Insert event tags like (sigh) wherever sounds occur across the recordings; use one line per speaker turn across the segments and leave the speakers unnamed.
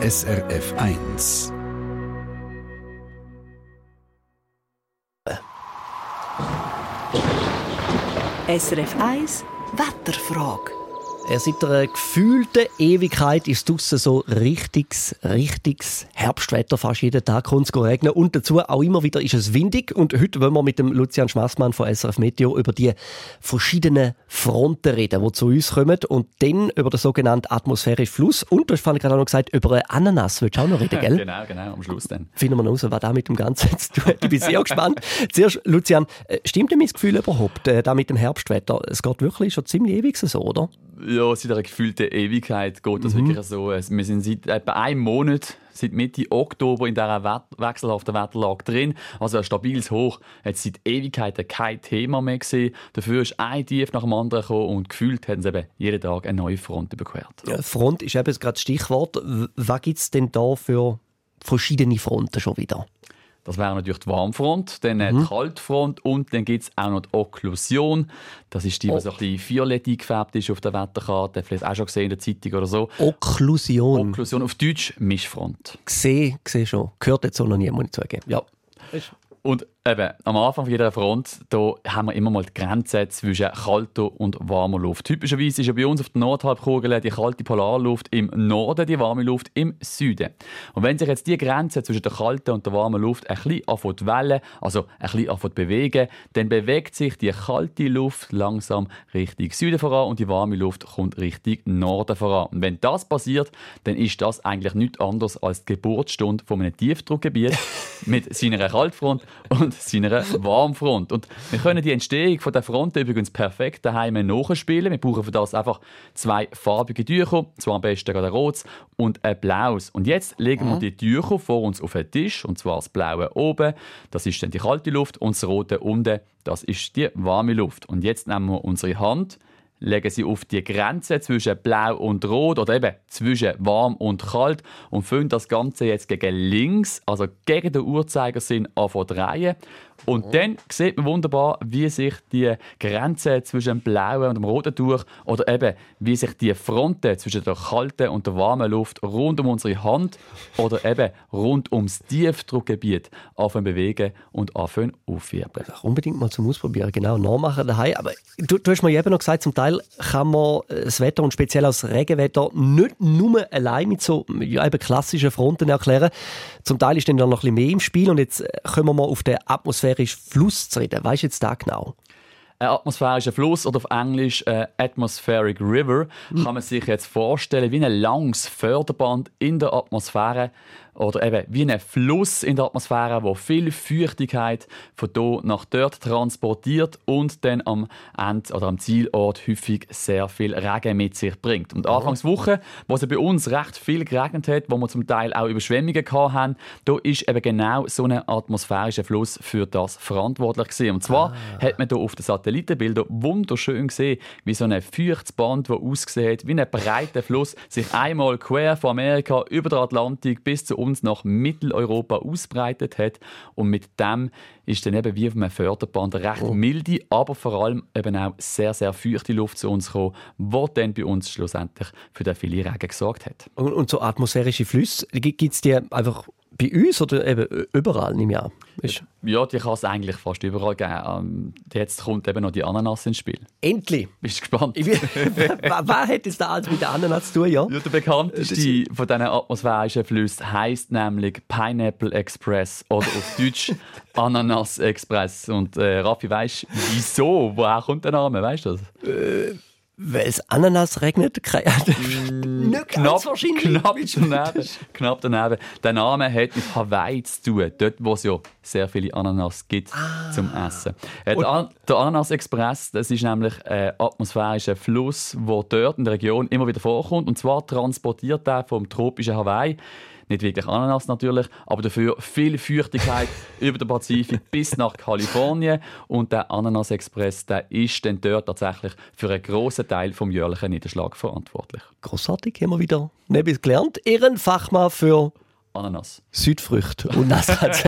SRF 1.
SRF 1 Wetterfrage.
Er seit einer gefühlten Ewigkeit ist draussen so richtiges, richtiges Herbstwetter. Fast jeden Tag kommt es regnen. Und dazu auch immer wieder ist es windig. Und heute wollen wir mit dem Lucian Schmassmann von SRF Meteo über die verschiedenen Fronten reden, die zu uns kommen. Und dann über den sogenannten atmosphärischen Fluss. Und du hast gerade auch noch gesagt, über einen Ananas willst du auch noch reden, (laughs) gell?
genau, genau, am Schluss dann.
Finden wir noch raus, was da mit dem Ganzen (laughs) zu tun hat. Ich bin sehr gespannt. Zuerst, Lucian, äh, stimmt denn mein Gefühl überhaupt, äh, da mit dem Herbstwetter? Es geht wirklich schon ziemlich ewig so, oder?
Ja, seit einer gefühlten Ewigkeit geht das mhm. wirklich so. Wir sind seit etwa einem Monat, seit Mitte Oktober in dieser wechselhaften Wetterlage drin. Also ein stabiles Hoch hat seit Ewigkeiten kein Thema mehr gesehen. Dafür ist ein Tief nach dem anderen gekommen und gefühlt haben sie eben jeden Tag eine neue Front überquert.
Ja, Front ist eben gerade das Stichwort. Was gibt es denn da für verschiedene Fronten schon wieder?
Das wäre natürlich die Warmfront, dann mhm. die Kaltfront und dann gibt es auch noch die Okklusion. Das ist die, die oh. so ein bisschen violett eingefärbt ist auf der Wetterkarte. Vielleicht auch schon gesehen in der Zeitung oder so.
Okklusion.
Okklusion auf Deutsch Mischfront.
Gesehen, gesehen schon. Gehört jetzt auch noch nie, muss ich zugeben. Ja.
Und eben, am Anfang jeder Front da haben wir immer mal die Grenze zwischen kalter und warmer Luft. Typischerweise ist ja bei uns auf der Nordhalbkugel die kalte Polarluft im Norden, die warme Luft im Süden. Und wenn sich jetzt die Grenze zwischen der kalten und der warmen Luft ein bisschen anfängt wellen, also ein bisschen anfängt bewegen, dann bewegt sich die kalte Luft langsam Richtung Süden voran und die warme Luft kommt Richtung Norden voran. Und wenn das passiert, dann ist das eigentlich nichts anderes als die Geburtsstunde von einem Tiefdruckgebiet (laughs) mit seiner Kaltfront und seiner Warmfront. Und wir können die Entstehung von der Front übrigens perfekt daheim nachspielen. Wir brauchen für das einfach zwei farbige Tücher, zwar am besten gerade ein rotes und ein blaues. Und jetzt legen mhm. wir die Tücher vor uns auf den Tisch, und zwar das blaue oben, das ist dann die kalte Luft, und das rote unten, das ist die warme Luft. Und jetzt nehmen wir unsere Hand, legen sie auf die Grenze zwischen blau und rot oder eben zwischen warm und kalt und füllen das Ganze jetzt gegen links, also gegen den Uhrzeigersinn an drehen. Und mhm. dann sieht man wunderbar, wie sich die Grenze zwischen dem blauen und dem roten Tuch oder eben wie sich die Fronten zwischen der kalten und der warmen Luft rund um unsere Hand oder eben rund ums Tiefdruckgebiet anfangen bewegen und anfangen aufwirbeln.
Unbedingt mal zum Ausprobieren, genau, nachmachen daheim. Aber du, du hast mir eben noch gesagt, zum Teil kann man das Wetter und speziell das Regenwetter nicht nur allein mit so ja, eben klassischen Fronten erklären. Zum Teil ist dann noch ein bisschen mehr im Spiel und jetzt kommen wir mal auf den atmosphärischen Fluss zu reden. Weißt du jetzt da genau?
Ein atmosphärischer Fluss oder auf Englisch äh, Atmospheric River mhm. kann man sich jetzt vorstellen wie ein langes Förderband in der Atmosphäre, oder eben wie ein Fluss in der Atmosphäre, wo viel Feuchtigkeit von hier nach dort transportiert und dann am Ende oder am Zielort häufig sehr viel Regen mit sich bringt. Und Anfangswoche, wo es bei uns recht viel geregnet hat, wo wir zum Teil auch Überschwemmungen hatten, da ist eben genau so ein atmosphärischer Fluss für das verantwortlich gewesen. Und zwar ah. hat man hier auf den Satellitenbildern wunderschön gesehen, wie so ein feuchtes Band, das ausgesehen hat, wie ein breiter Fluss, sich einmal quer von Amerika über den Atlantik bis zu uns nach Mitteleuropa ausbreitet hat. Und mit dem ist dann eben wie auf einem Förderband recht oh. milde, aber vor allem eben auch sehr, sehr feuchte Luft zu uns gekommen, die dann bei uns schlussendlich für den viele Regen gesorgt hat.
Und, und so atmosphärische Flüsse, gibt es die einfach bei uns oder eben überall im Jahr?
Ist ja, die kann es eigentlich fast überall geben. Ähm, jetzt kommt eben noch die Ananas ins Spiel.
Endlich!
Bist du gespannt? (laughs) (laughs)
Was hat es da alles mit der Ananas zu tun? Ja?
ja der bekannteste von diesen atmosphärischen Flüssen heisst nämlich Pineapple Express oder auf Deutsch (laughs) Ananas Express. Und äh, Raffi, weißt du, wieso? Woher kommt der Name? Weißt du das?
Äh weil es Ananas regnet?
Mm, (laughs) nicht knapp, knapp daneben. knapp daneben. Der Name hat mit Hawaii zu tun, dort wo es ja sehr viele Ananas gibt ah. zum Essen. Äh, der, der Ananas Express, das ist nämlich ein atmosphärischer Fluss, der dort in der Region immer wieder vorkommt. Und zwar transportiert er vom tropischen Hawaii nicht wirklich Ananas natürlich, aber dafür viel Feuchtigkeit (laughs) über den Pazifik bis nach Kalifornien. Und der Ananas-Express der ist dann dort tatsächlich für einen grossen Teil vom jährlichen Niederschlag verantwortlich.
Großartig, haben wir wieder etwas gelernt. Ihren Fachmann für
Ananas,
Südfrüchte und (laughs) Nassatz.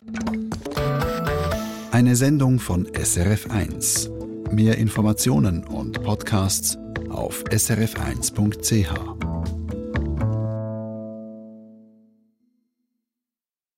Eine Sendung von SRF1. Mehr Informationen und Podcasts auf srf1.ch.